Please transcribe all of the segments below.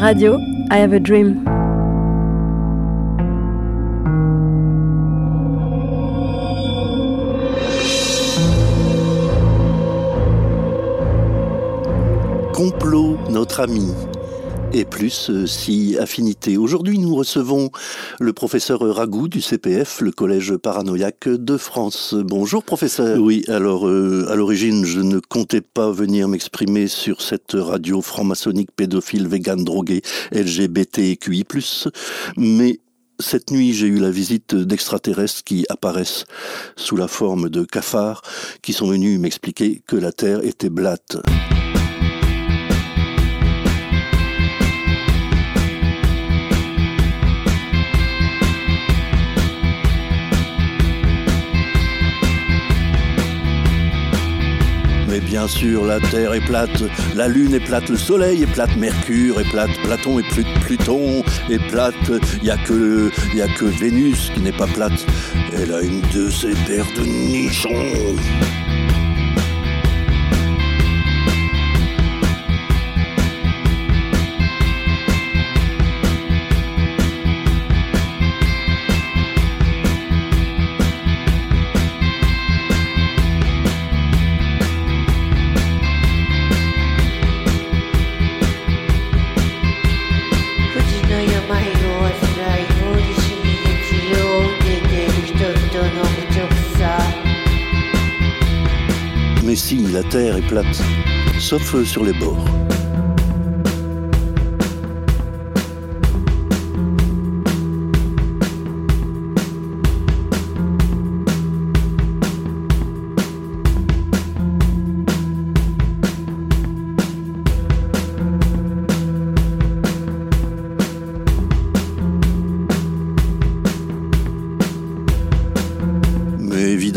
Radio, I have a dream. Complot, notre ami et plus euh, si affinité. Aujourd'hui, nous recevons le professeur Ragout du CPF, le collège paranoïaque de France. Bonjour professeur. Oui, alors euh, à l'origine, je ne comptais pas venir m'exprimer sur cette radio franc-maçonnique pédophile, vegan, drogué, LGBTQI+, mais cette nuit, j'ai eu la visite d'extraterrestres qui apparaissent sous la forme de cafards qui sont venus m'expliquer que la Terre était blate. Bien sûr, la Terre est plate, la Lune est plate, le Soleil est plate, Mercure est plate, Platon est plate, Pluton est plate, il n'y a, que, a que Vénus qui n'est pas plate. Elle a une de ses paires de nichons. La terre est plate, sauf sur les bords.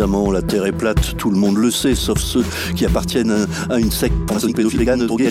Évidemment, la Terre est plate, tout le monde le sait, sauf ceux qui appartiennent à une secte pédophile, droguée,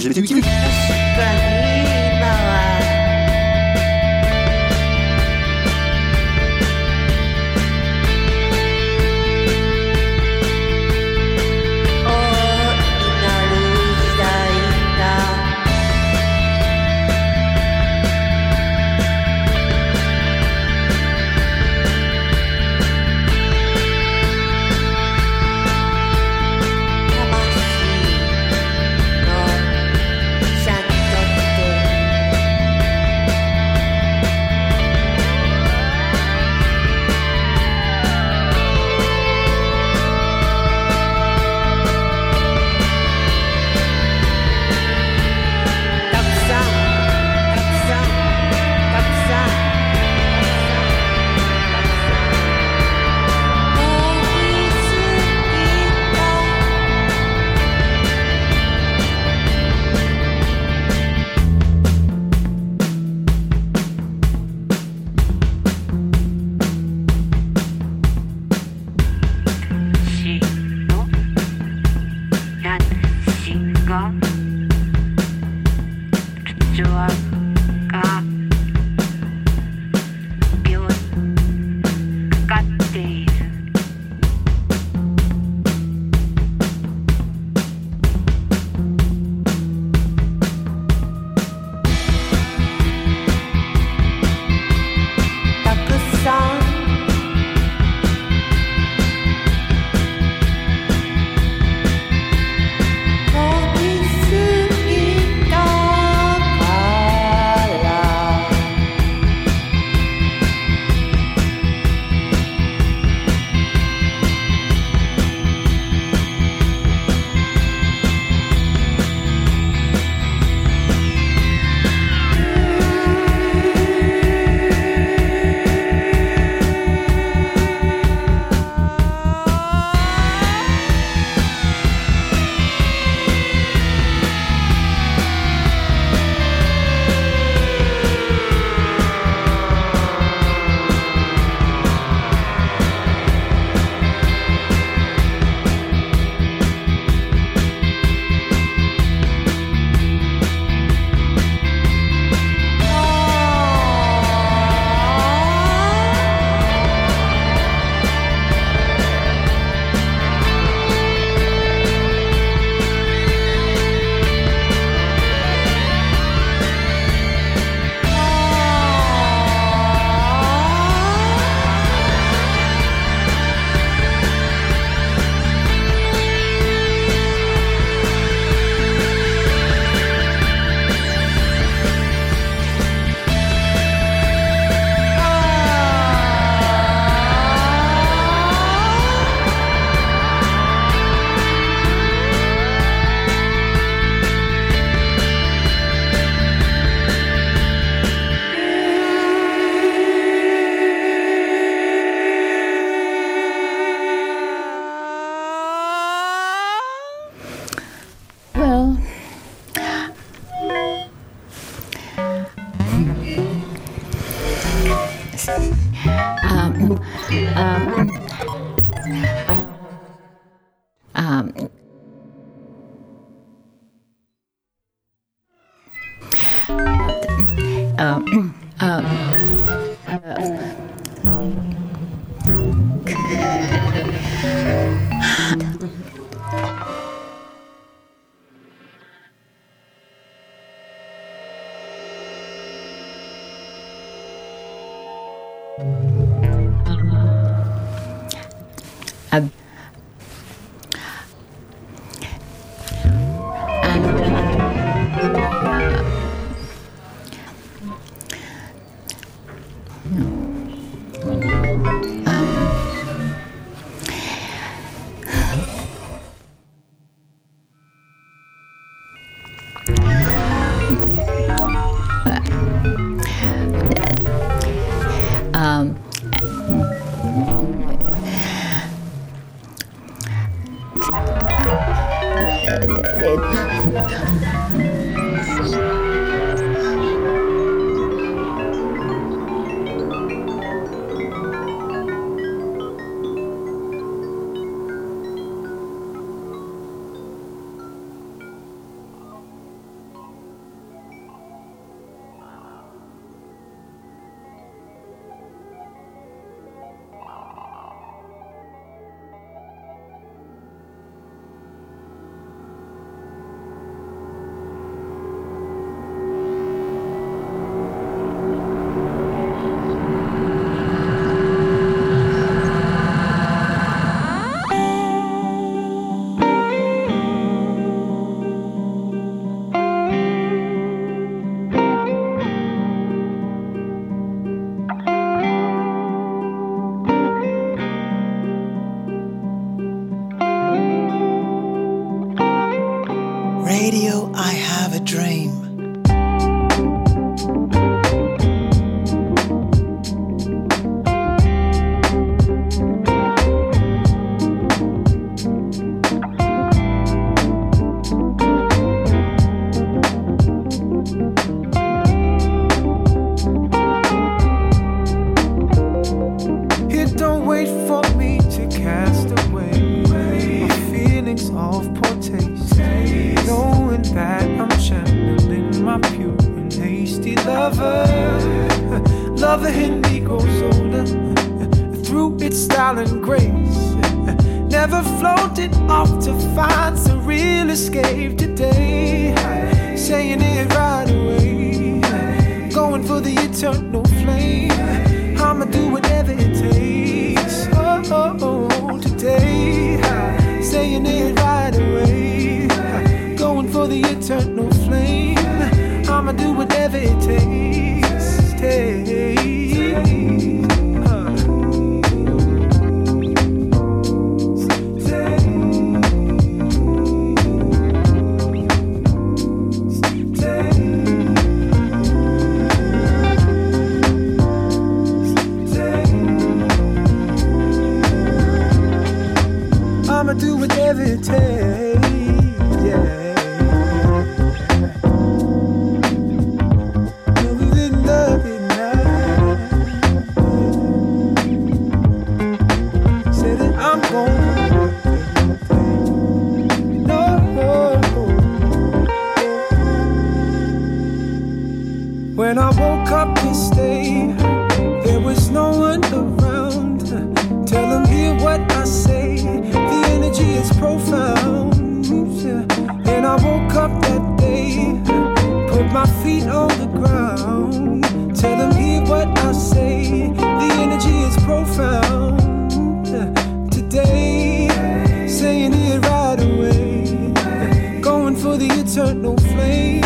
eternal flame.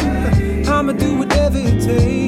I'ma do whatever it takes.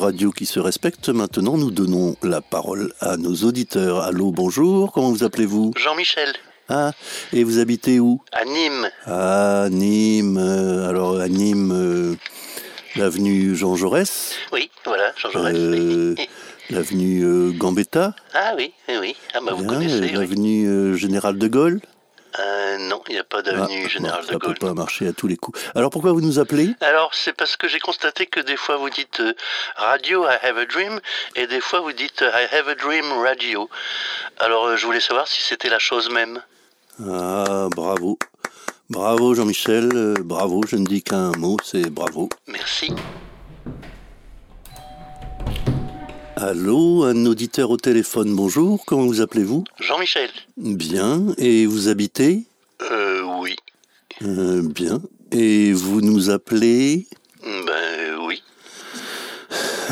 Radio qui se respecte, maintenant nous donnons la parole à nos auditeurs. Allô, bonjour, comment vous appelez-vous? Jean-Michel, Ah, et vous habitez où? À Nîmes. À Nîmes. euh, alors à Nîmes, euh, l'avenue Jean Jaurès, Oui, voilà, Jean Jaurès. euh, oui. l'avenue euh, Gambetta, Ah oui, oui, oui. Ah bah vous connaissez, oui. l'avenue Général de Gaulle? Euh, non, il n'y a pas Ah, d'avenue bon, Général ça de Gaulle. peut pas marcher à tous les coups. Alors pourquoi vous nous appelez? Alors, c'est parce que j'ai constaté que des fois vous dites euh, radio, I have a dream, et des fois vous dites I have a dream radio. Alors, euh, je voulais savoir si c'était la chose même. Ah, bravo. Bravo Jean-Michel, bravo, je ne dis qu'un mot, c'est bravo. Merci. Allô, un auditeur au téléphone, bonjour, comment vous appelez-vous? Jean-Michel. Bien, et vous habitez? Euh, oui. Euh, Bien, et vous nous appelez?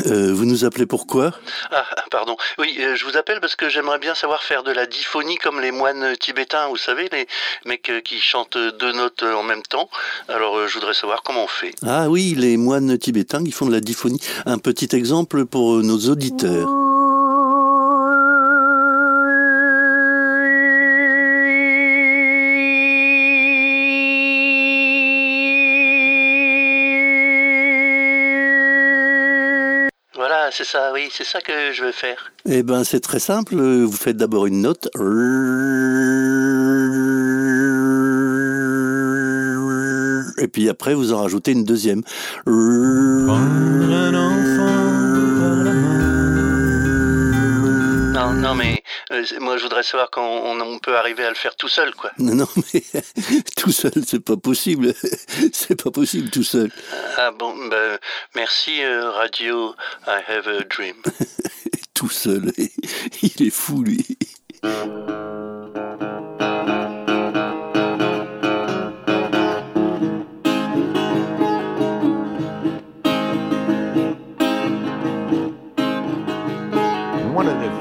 Euh, Vous nous appelez pourquoi Ah, pardon. Oui, euh, je vous appelle parce que j'aimerais bien savoir faire de la diphonie comme les moines tibétains, vous savez, les mecs euh, qui chantent deux notes en même temps. Alors, euh, je voudrais savoir comment on fait. Ah oui, les moines tibétains qui font de la diphonie. Un petit exemple pour nos auditeurs. C'est ça, oui, c'est ça que je veux faire. Eh ben, c'est très simple. Vous faites d'abord une note. Et puis après, vous en rajoutez une deuxième. Non, non, mais moi, je voudrais savoir quand on, on peut arriver à le faire tout seul, quoi. Non, non, mais tout seul, c'est pas possible. C'est pas possible tout seul. Ah bon, ben, merci, euh, Radio I Have a Dream. Tout seul. Il est fou, lui.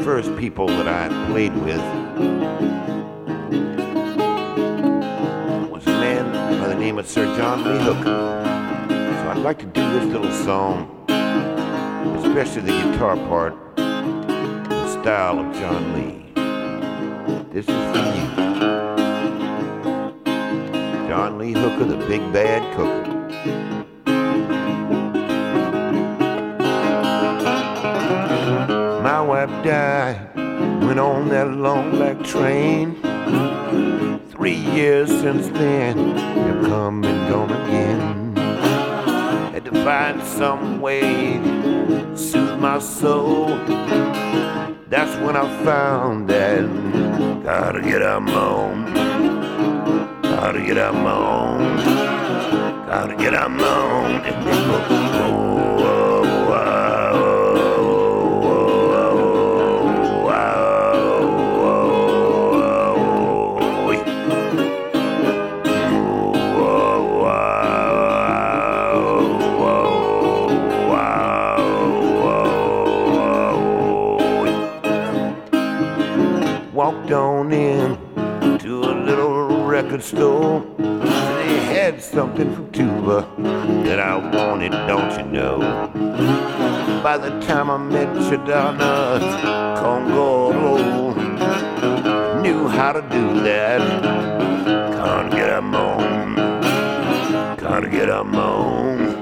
First people that I played with was a man by the name of Sir John Lee Hooker. So I'd like to do this little song, especially the guitar part, the style of John Lee. This is for you. John Lee Hooker, the big bad cooker. Died, went on that long black train. Three years since then, they're come and gone again. Had to find some way to soothe my soul. That's when I found that gotta get out my own. Gotta get out my own. Gotta get out my own. Store. They had something from Tuba that I wanted, don't you know? By the time I met Chadana Congo, knew how to do that. Can't get a moan. Gotta get a moan.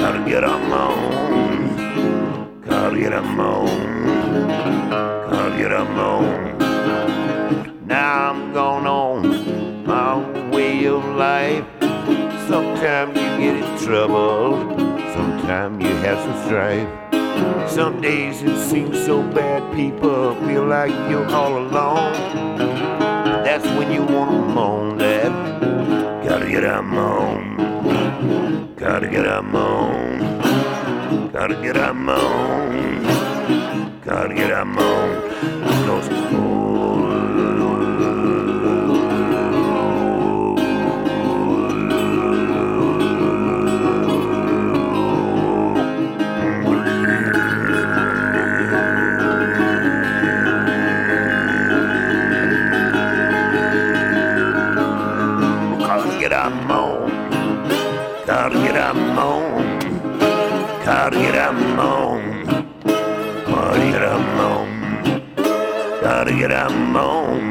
Gotta get a moan. Gotta get a moan. Gotta get a moan. Now I'm going on life. Sometimes you get in trouble. Sometimes you have some strife. Some days it seems so bad, people feel like you're all alone. That's when you wanna moan that. Gotta get a moan. Gotta get a moan. Gotta get a moan. Gotta get a moan. Goes, Cardigamon, Cardigamon, Cardigamon, Cardigamon,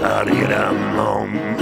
Cardigamon.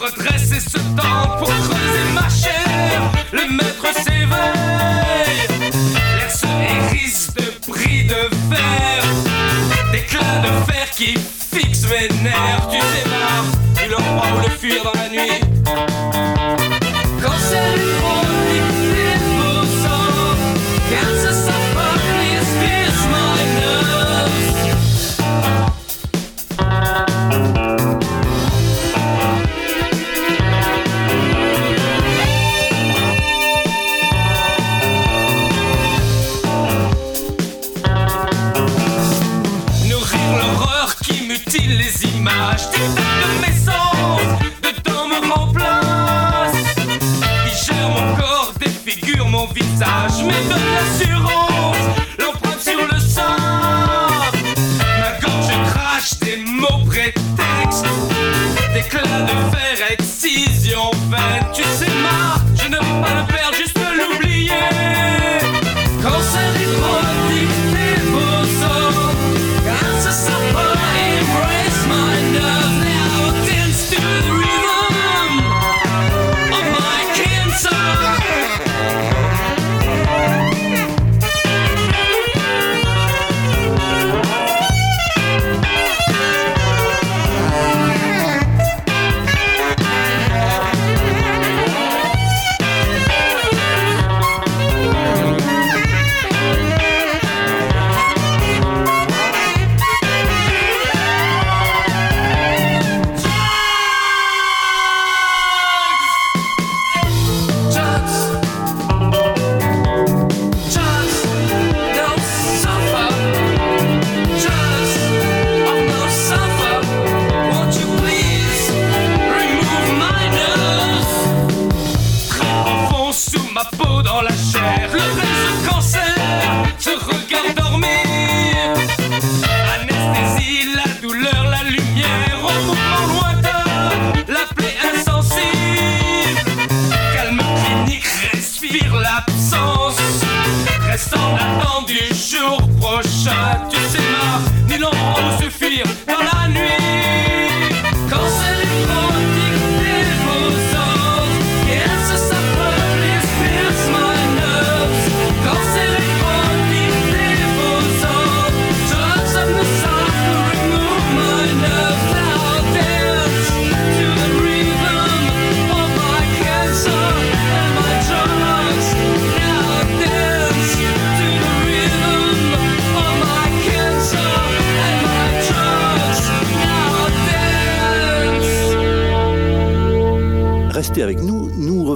redresser ce temps pour creuser ma chair. Le maître s'éveille, l'air se hérisse de bris de fer, d'éclats de fer qui fixent mes nerfs. Tu démarres, il en prend le fuir dans la nuit. message, mais donne l'assurance, l'empreinte sur le sang. Ma gorge crache des mots prétextes, des clats de fer.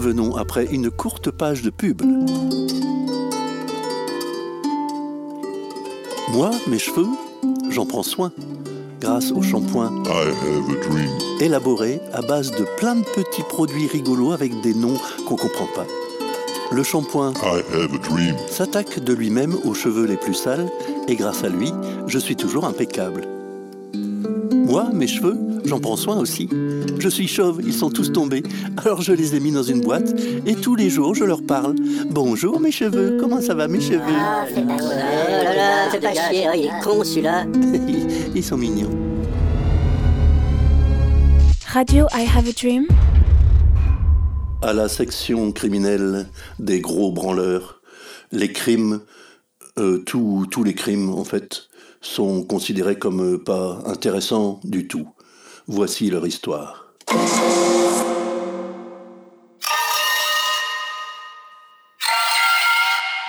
Une courte page de pub. Moi, mes cheveux, j'en prends soin grâce au shampoing élaboré à base de plein de petits produits rigolos avec des noms qu'on comprend pas. Le shampoing s'attaque de lui-même aux cheveux les plus sales et grâce à lui, je suis toujours impeccable. Moi, mes cheveux, j'en prends soin aussi. Je suis chauve, ils sont tous tombés. Alors je les ai mis dans une boîte et tous les jours je leur parle. Bonjour mes cheveux, comment ça va mes cheveux? Ah, fais pas chier, oh là là, fais pas chier, oh, il est con celui-là. Ils sont mignons. Radio I Have a Dream. À la section criminelle des gros branleurs, les crimes, euh, tous tous les crimes en fait, sont considérés comme euh, pas intéressants du tout. Voici leur histoire.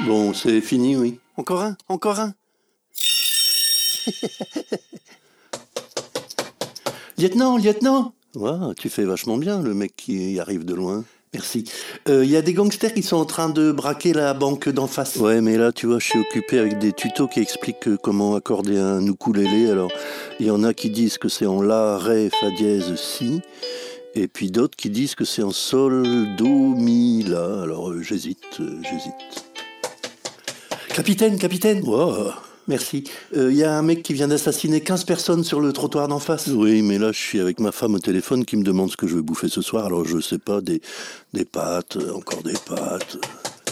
Bon, c'est fini, oui. Encore un, encore un. lieutenant, lieutenant Ouah, Tu fais vachement bien, le mec qui arrive de loin. Merci. Il euh, y a des gangsters qui sont en train de braquer la banque d'en face. Ouais, mais là, tu vois, je suis occupé avec des tutos qui expliquent euh, comment accorder un ukulélé. Alors, il y en a qui disent que c'est en la, ré, fa dièse, si. Et puis d'autres qui disent que c'est en sol, do, mi, la. Alors, euh, j'hésite, j'hésite. Capitaine, capitaine wow. Merci. Il y a un mec qui vient d'assassiner 15 personnes sur le trottoir d'en face. Oui, mais là, je suis avec ma femme au téléphone qui me demande ce que je vais bouffer ce soir. Alors, je sais pas, des, des pâtes, euh, encore des pâtes.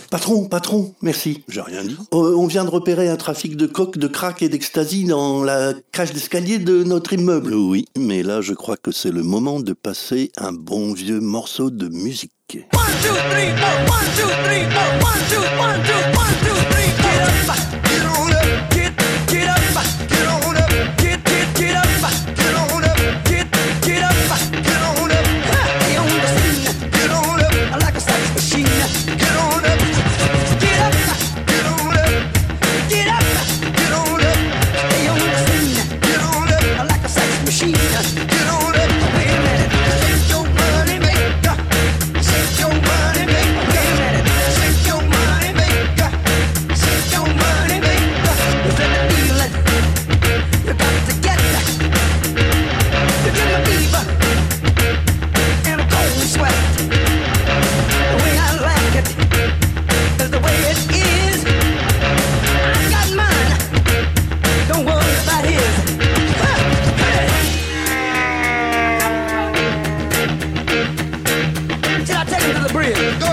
Patron, patron, merci. J'ai rien dit. Euh, on vient de repérer un trafic de coke, de crack et d'ecstasy dans la cage d'escalier de notre immeuble. Oui, mais là, je crois que c'est le moment de passer un bon vieux morceau de musique. Get on up, get, get, get up, get on praise.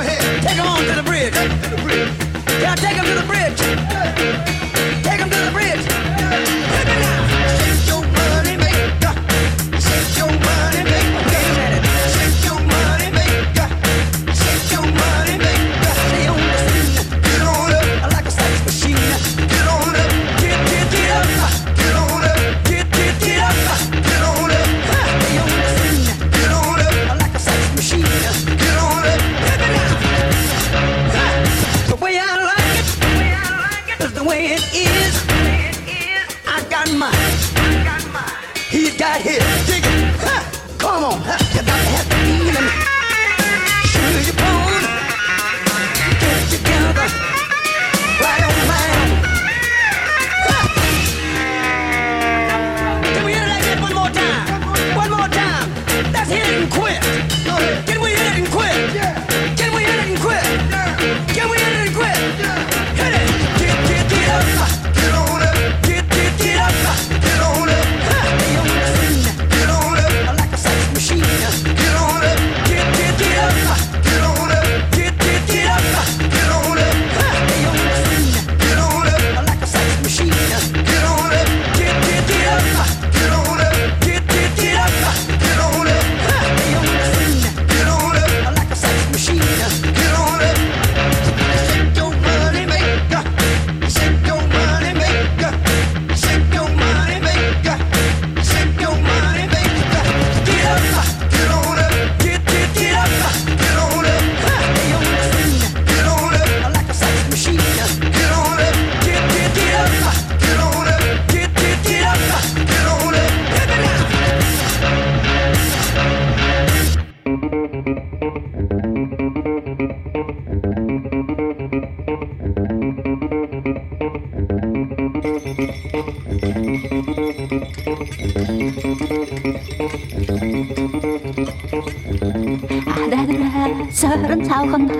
serca ona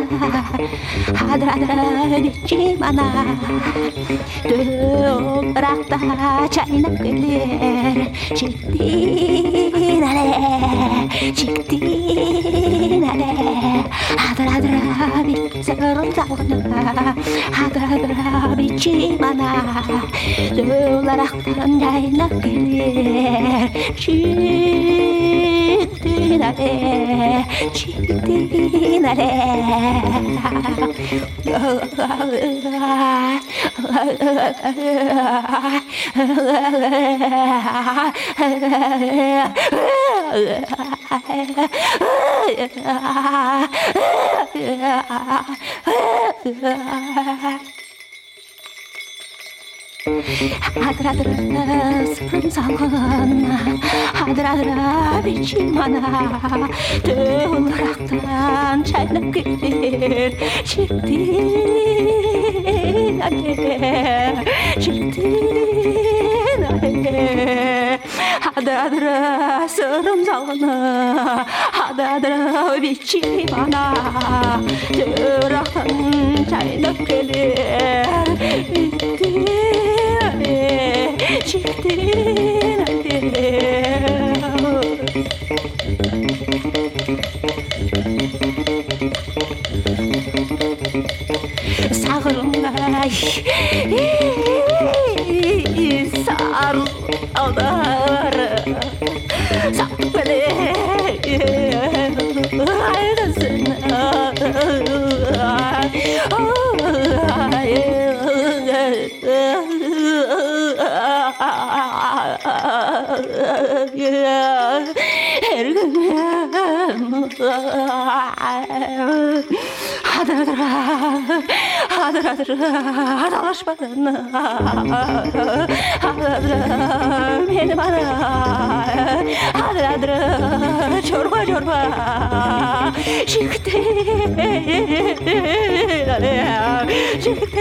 hadradici mana Döbrata çaynak gelir Çiktinale Çiktinale Hadradrabi serca ona Hadradrabici mana Dölaraktan çaynak gelir Çiktinale Çiktinale tinare Yeah. 아들아들아 서른상은 아들아들아 빛이 많아 드물락단 잘나길 식디나네 식디나네 아들아들아 서른상은 아들아들아 빛이 많아 드물락단 잘나길 식디 pere, çiftin pere. Sağırlay, sarıl anar, sağ beni, ayrısın, ayrısın. Her gün hadır hadır hadır hadır hadaş bana hadır hadır çorba çorba çıktı. Çıktı.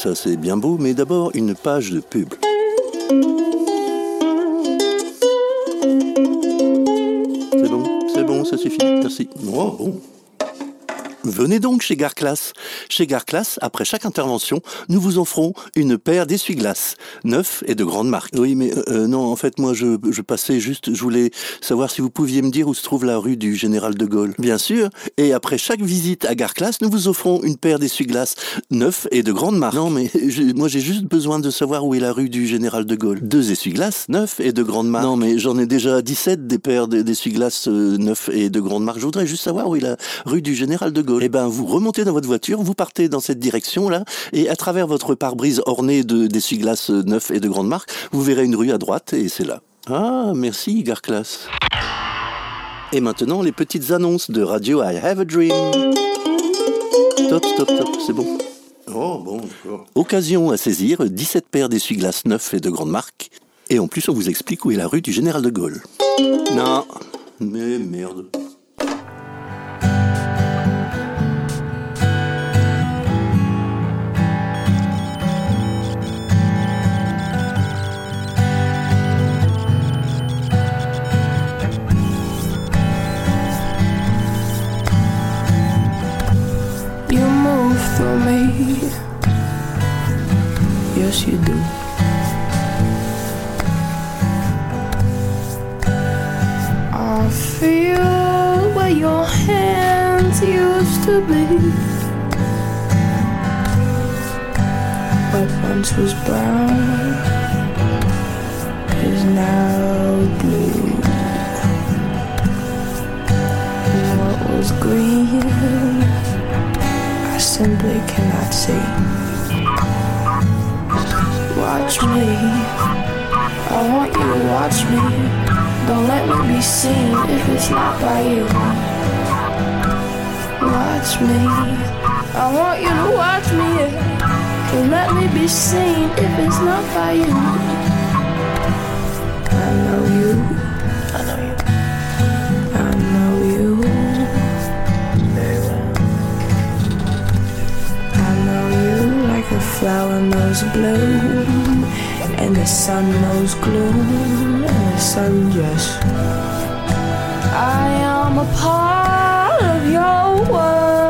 ça c'est bien beau, mais d'abord une page de pub. C'est bon, c'est bon, ça suffit. Merci. Oh, bon. Venez donc chez Garclass. Chez Garclass, après chaque intervention, nous vous offrons une paire d'essuie-glaces, neufs et de grande marque. Oui, mais euh, euh, non, en fait, moi, je, je passais juste, je voulais savoir si vous pouviez me dire où se trouve la rue du Général de Gaulle. Bien sûr. Et après chaque visite à Garclass, nous vous offrons une paire d'essuie-glaces neufs et de grande marque. Non, mais je- moi, j'ai juste besoin de savoir où est la rue du Général de Gaulle. Deux essuie-glaces neufs et de grande marque. Non, mais j'en ai déjà 17 des paires de- d'essuie-glaces euh, neufs et de grande marque. Je voudrais juste savoir où est la rue du Général de Gaulle. Eh ben, vous remontez dans votre voiture, vous partez dans cette direction-là, et à travers votre pare-brise orné de d'essuie-glaces euh, neufs et de grande marque, vous verrez une rue à droite, et c'est là. Ah, merci, Garclass. Et maintenant, les petites annonces de Radio I Have a Dream. Stop, stop, stop, c'est bon. Oh, bon, d'accord. Occasion à saisir, 17 paires d'essuie-glaces neufs et de grande marque. Et en plus, on vous explique où est la rue du Général de Gaulle. Non, mais merde. You do. I feel where your hands used to be. What once was brown is now blue. And what was green I simply cannot see. Watch me. I want you to watch me. Don't let me be seen if it's not by you. Watch me. I want you to watch me. Don't let me be seen if it's not by you. Flower knows bloom, and the sun knows gloom, and the sun just. I am a part of your world.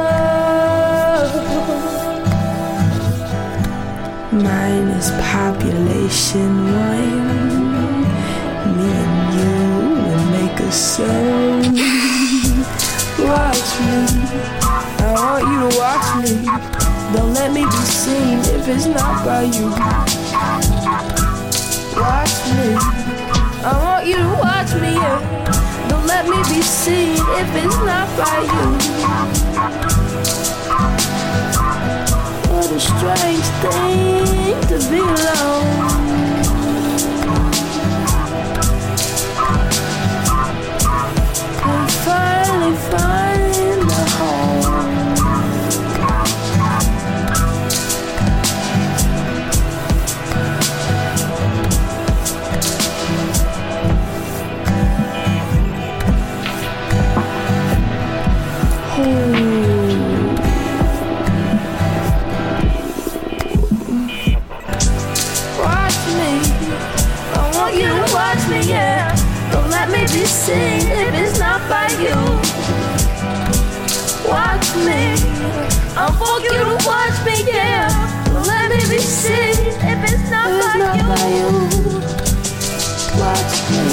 Mine is population one. Me and you will make a song. Watch me. I want you to watch me. Don't let me be seen if it's not by you. Watch me. I want you to watch me, yeah. Don't let me be seen if it's not by you. What a strange thing to be alone. Finally find me, yeah. Don't let me be seen if it's not, by, you. Watch me.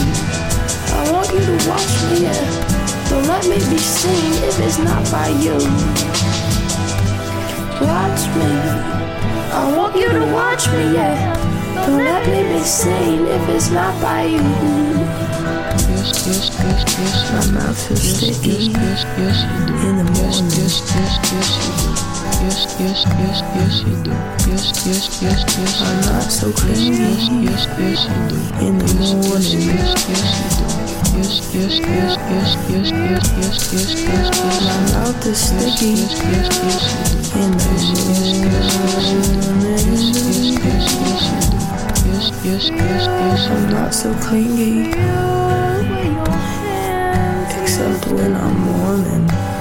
I want you to watch me, yeah. Don't let me be seen if it's not by you. Watch me. I want you to watch me, yeah. Don't let me be seen if it's not by you. Yes, yes, yes, yes, My mouth is sticky Yes, yes, yes, yes, in the morning yes, yes, yes, yes, you do. Yes, yes, yes, yes, I'm not so clean. Yes, yes, yes, you do. In the morning, yes, yes, you do. Yes, yes, yes, yes, yes, yes, yes, yes, yes, yes. My mouth is sticky. Yes, yes, yes, yes, you do. In the morning, yes, yes, yes, yes, you do. Yes, yes, yes, yes, I'm not so clingy. Except when I'm mourning.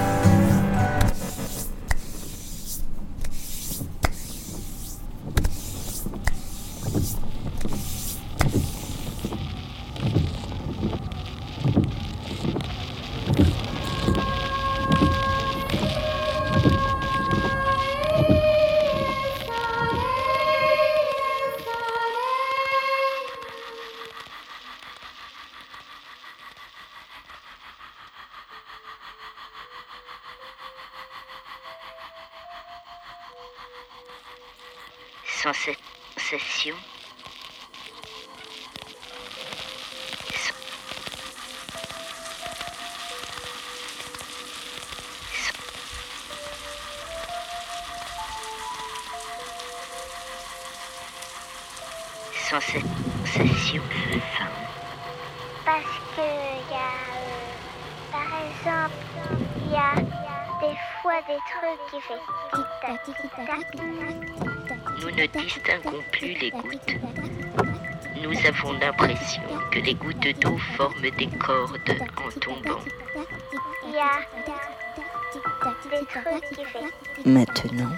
Maintenant,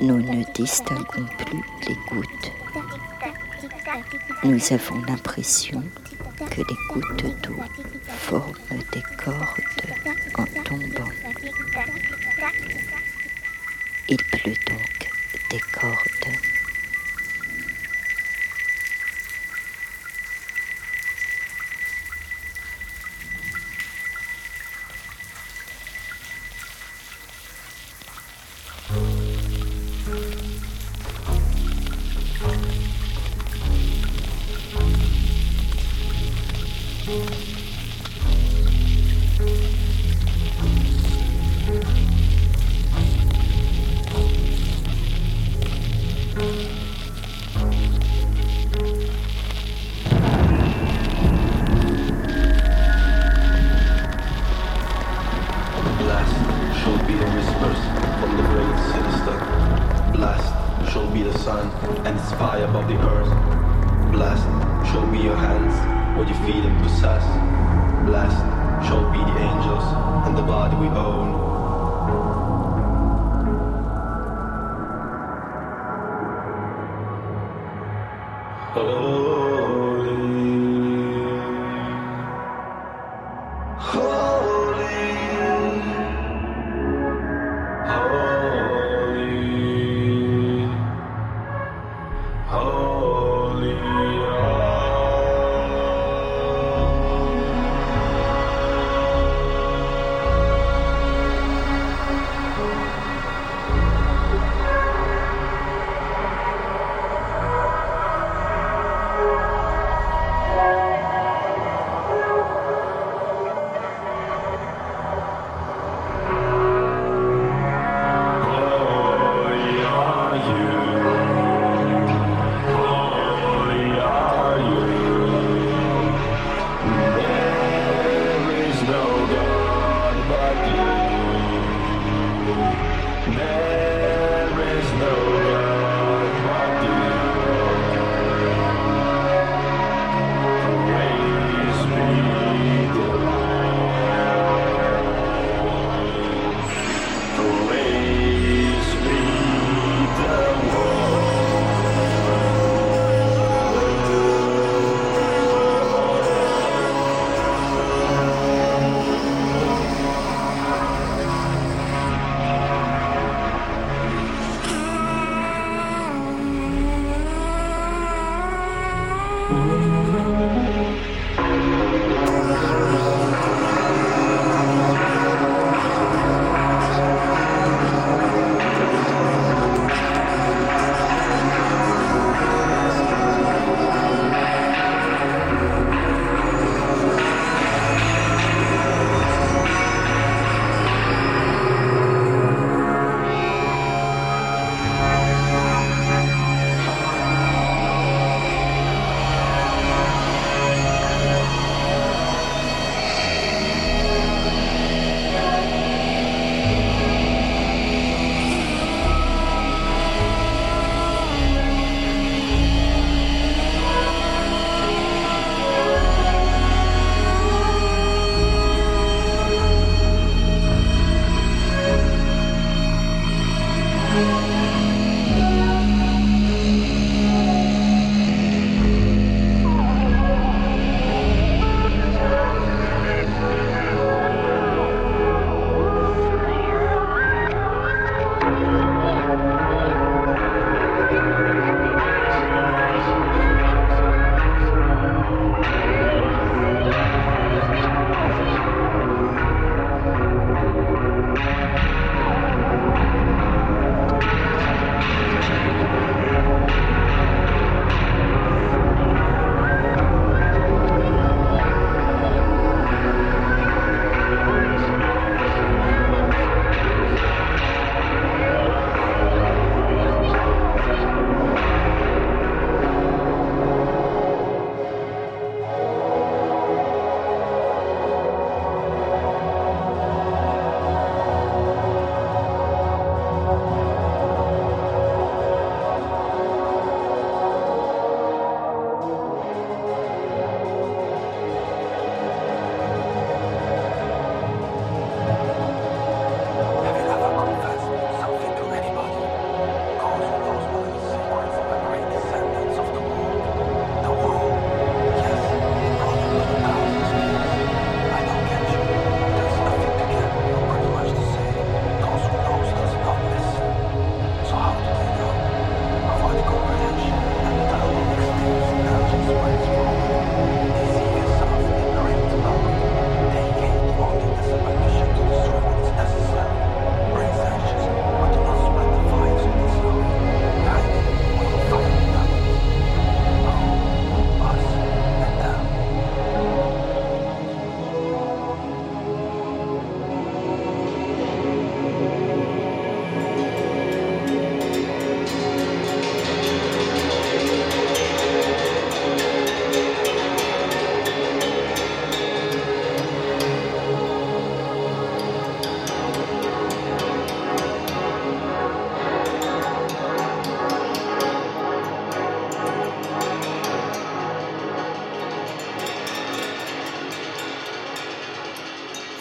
nous ne distinguons plus les gouttes. Nous avons l'impression que les gouttes d'eau forment des cordes en tombant. Il pleut.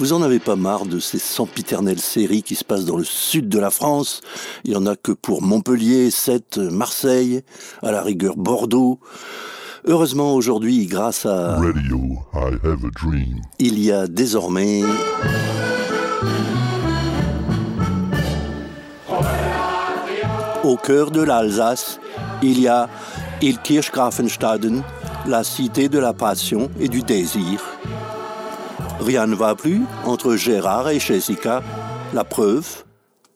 Vous en avez pas marre de ces sempiternelles séries qui se passent dans le sud de la France? Il y en a que pour Montpellier, Sète, Marseille, à la rigueur Bordeaux. Heureusement aujourd'hui, grâce à Radio, I have a dream. il y a désormais au cœur de l'Alsace, il y a Il Kirchgrafenstaden, la cité de la passion et du désir. Rien ne va plus entre Gérard et Jessica. La preuve.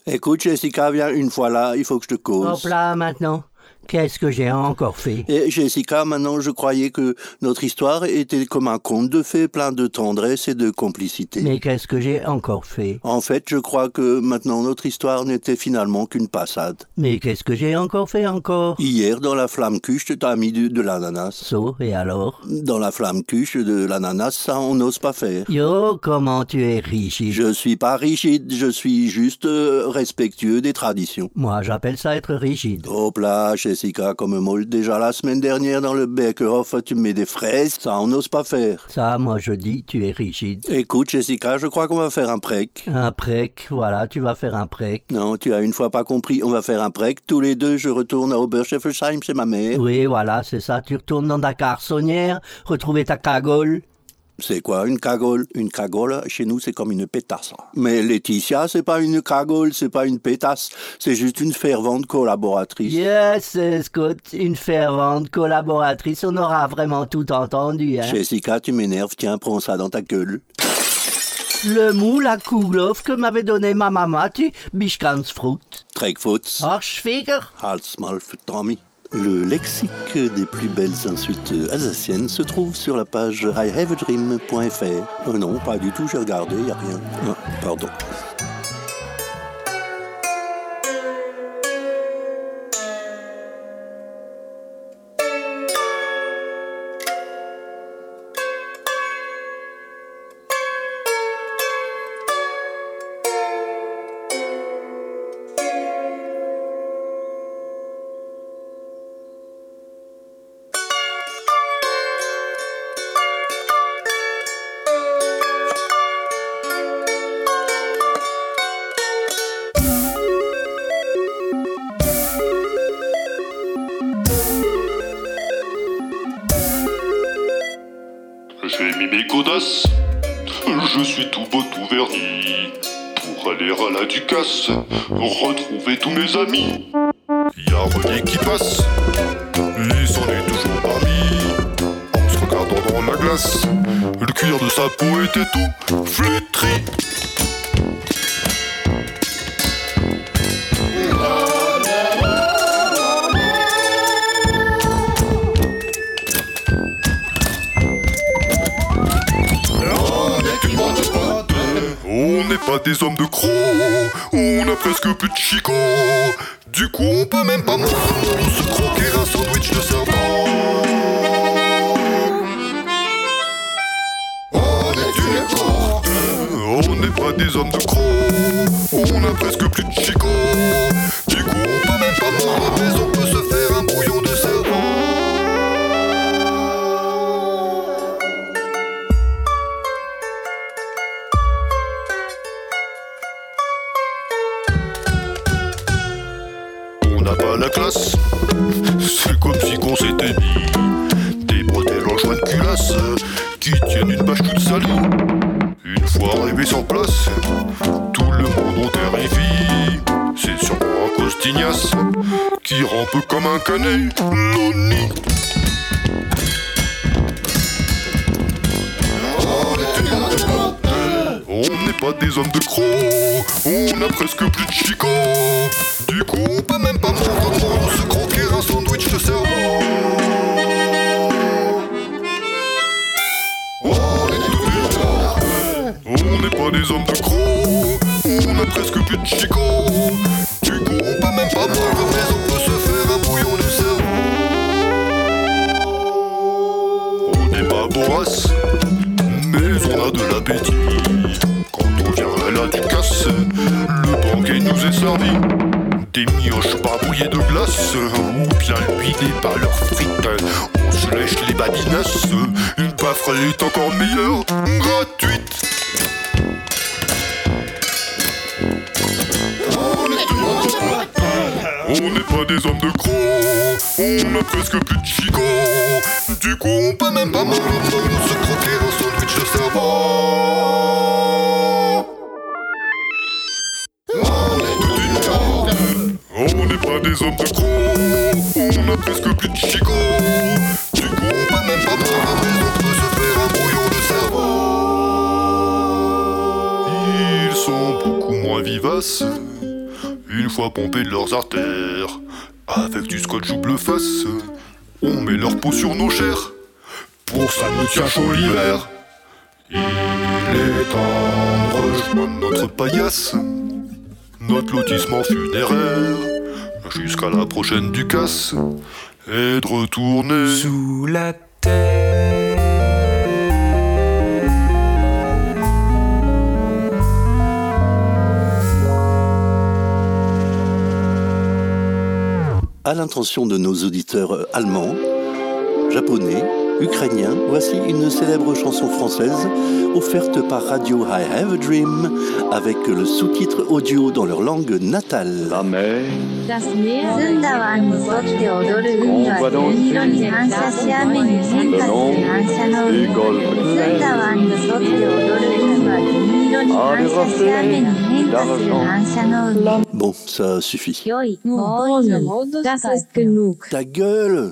Écoute, Jessica, viens une fois là, il faut que je te cause. Hop là, maintenant. Qu'est-ce que j'ai encore fait? Et Jessica, maintenant, je croyais que notre histoire était comme un conte de fées plein de tendresse et de complicité. Mais qu'est-ce que j'ai encore fait? En fait, je crois que maintenant notre histoire n'était finalement qu'une passade. Mais qu'est-ce que j'ai encore fait encore? Hier, dans la flamme cuche, tu t'as mis de, de l'ananas. So, et alors? Dans la flamme cuche de l'ananas, ça, on n'ose pas faire. Yo, comment tu es rigide? Je suis pas rigide, je suis juste euh, respectueux des traditions. Moi, j'appelle ça être rigide. Hop là, Jessica, comme molle. Déjà la semaine dernière dans le Bakerhof, tu me mets des fraises, ça, on n'ose pas faire. Ça, moi, je dis, tu es rigide. Écoute, Jessica, je crois qu'on va faire un prec. Un prec, voilà, tu vas faire un prec. Non, tu as une fois pas compris. On va faire un prec. Tous les deux, je retourne à Oberscheffelsheim chez ma mère. Oui, voilà, c'est ça. Tu retournes dans ta garçonnière, retrouver ta cagole. C'est quoi une cagole? Une cagole, chez nous, c'est comme une pétasse. Mais Laetitia, c'est pas une cagole, c'est pas une pétasse. C'est juste une fervente collaboratrice. Yes, Scott, une fervente collaboratrice. On aura vraiment tout entendu, hein. Jessica, tu m'énerves. Tiens, prends ça dans ta gueule. Le moule à Kouglof que m'avait donné ma maman, tu Bischkansfruit. Trägfoots. Arschfiger. Halt's mal für Tommy. Le lexique des plus belles insultes alsaciennes se trouve sur la page ihaveadream.fr. Euh, non, pas du tout, j'ai regardé, y a rien. Ah, pardon. Retrouver tous mes amis. Y a René qui passe, il s'en est toujours parmi. En se regardant dans la glace, le cuir de sa peau était tout flétri. On n'est pas des hommes de crocs, presque plus de chicots. Du coup, on peut même pas sandwich pas des hommes de crocs, on a presque plus de coup, on peut même pas mordre, mais on peut se faire un bouillon de cerveau. On n'est pas bourrasse, mais on a de l'appétit. Quand on vient à la Ducasse, le banquet nous est servi. Des mioches barbouillées de glace, ou bien huilées par leurs frites. On se lèche les babinasses, une pafre est encore meilleure, gratuite. Pas des hommes de gros, on a presque plus de chico. Du coup, on peut même pas mal se croquer un sandwich de cerveau. On n'est pas des hommes de gros, on a presque plus de chico. Du coup, on peut même pas mal on peut se faire un brouillon de cerveau. Ils sont beaucoup moins vivaces une fois pompés de leurs artères. Avec du scotch ou bleu face, on met leur peau sur nos chairs. Pour ça nous tient chaud l'hiver. Il est temps de rejoindre notre paillasse, notre lotissement funéraire, jusqu'à la prochaine Ducasse, et de retourner sous la terre. À l'intention de nos auditeurs allemands, japonais, ukrainiens, voici une célèbre chanson française offerte par Radio I Have a Dream avec le sous-titre audio dans leur langue natale. Bon, ça suffit. Ta gueule.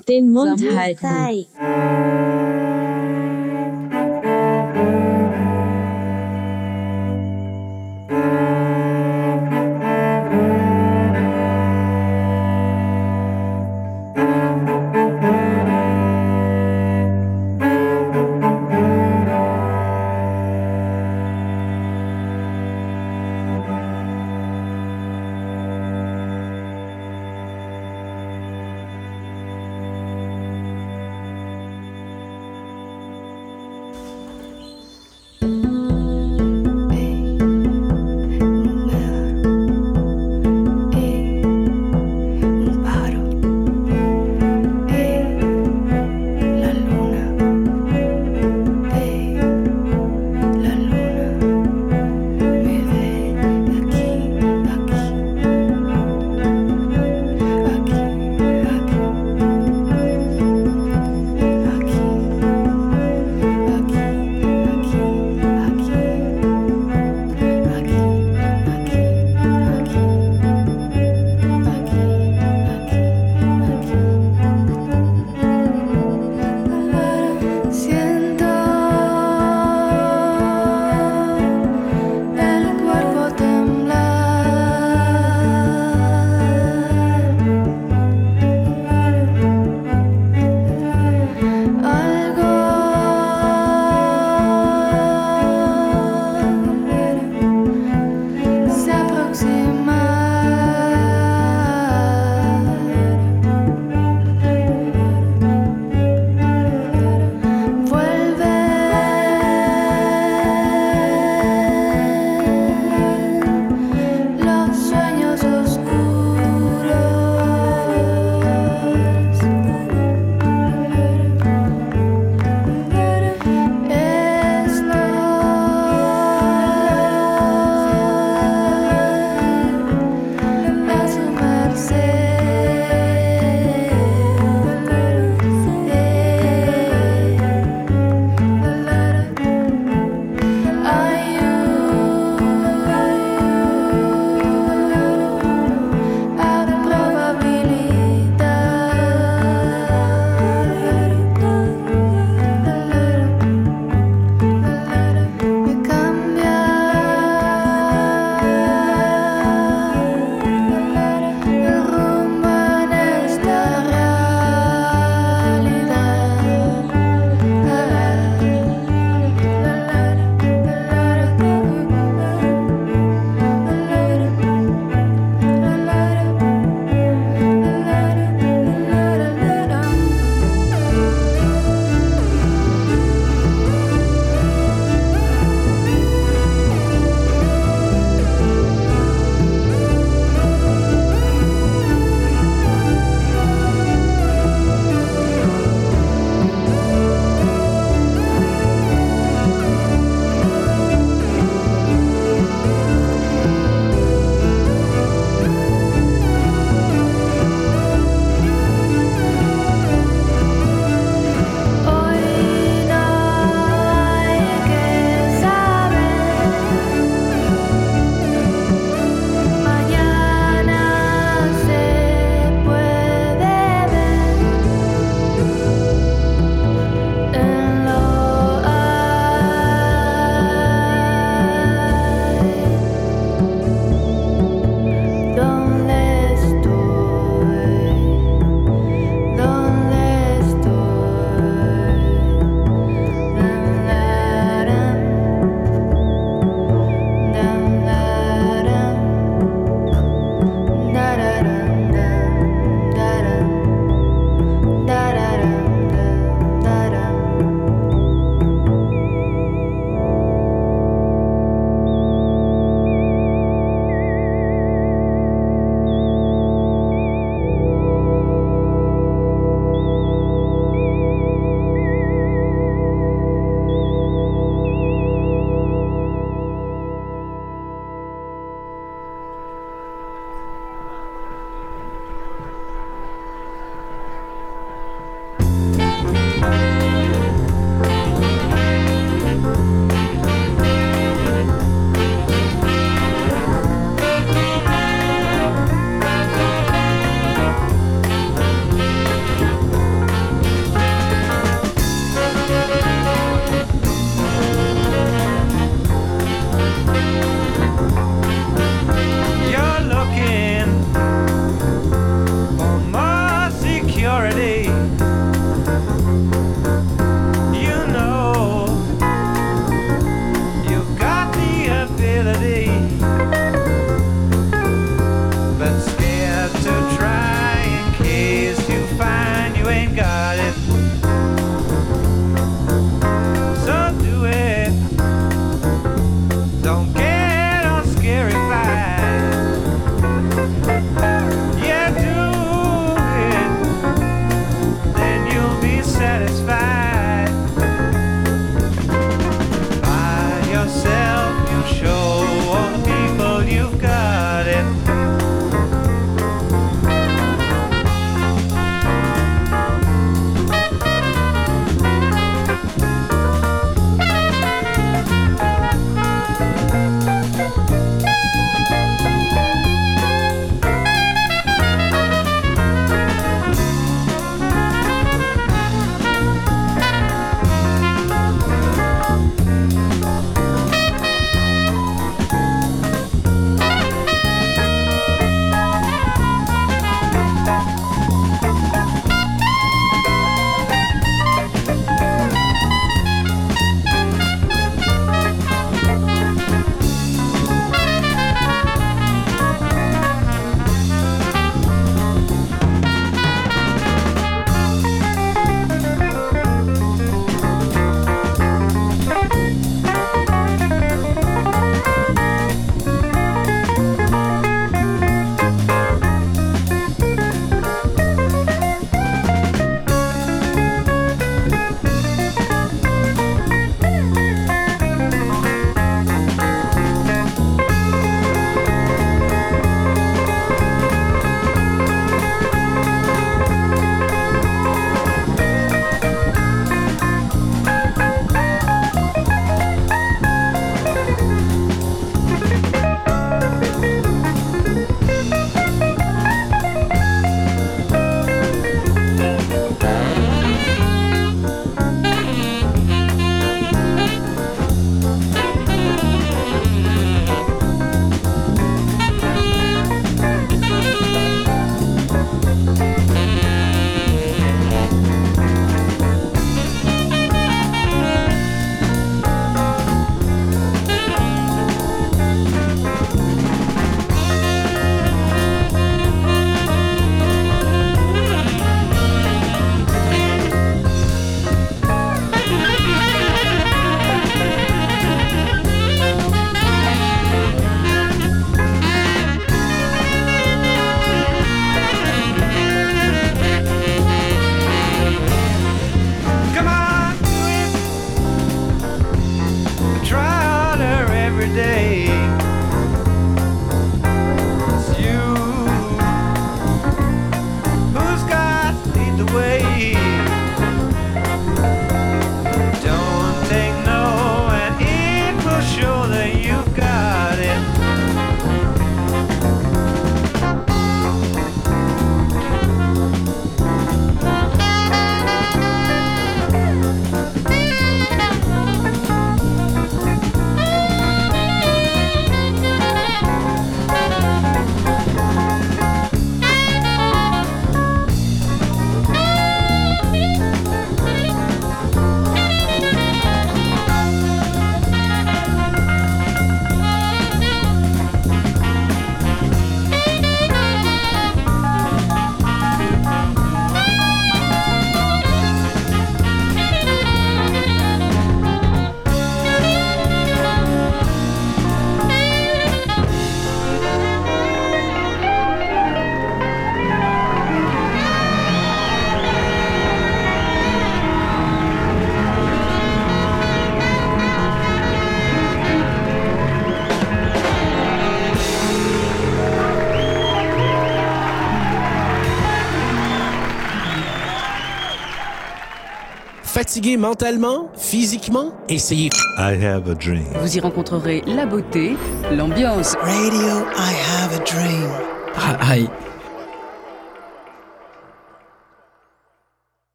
Fatigué mentalement, physiquement, essayez I have a dream. Vous y rencontrerez la beauté, l'ambiance. Radio I have a dream. Hi,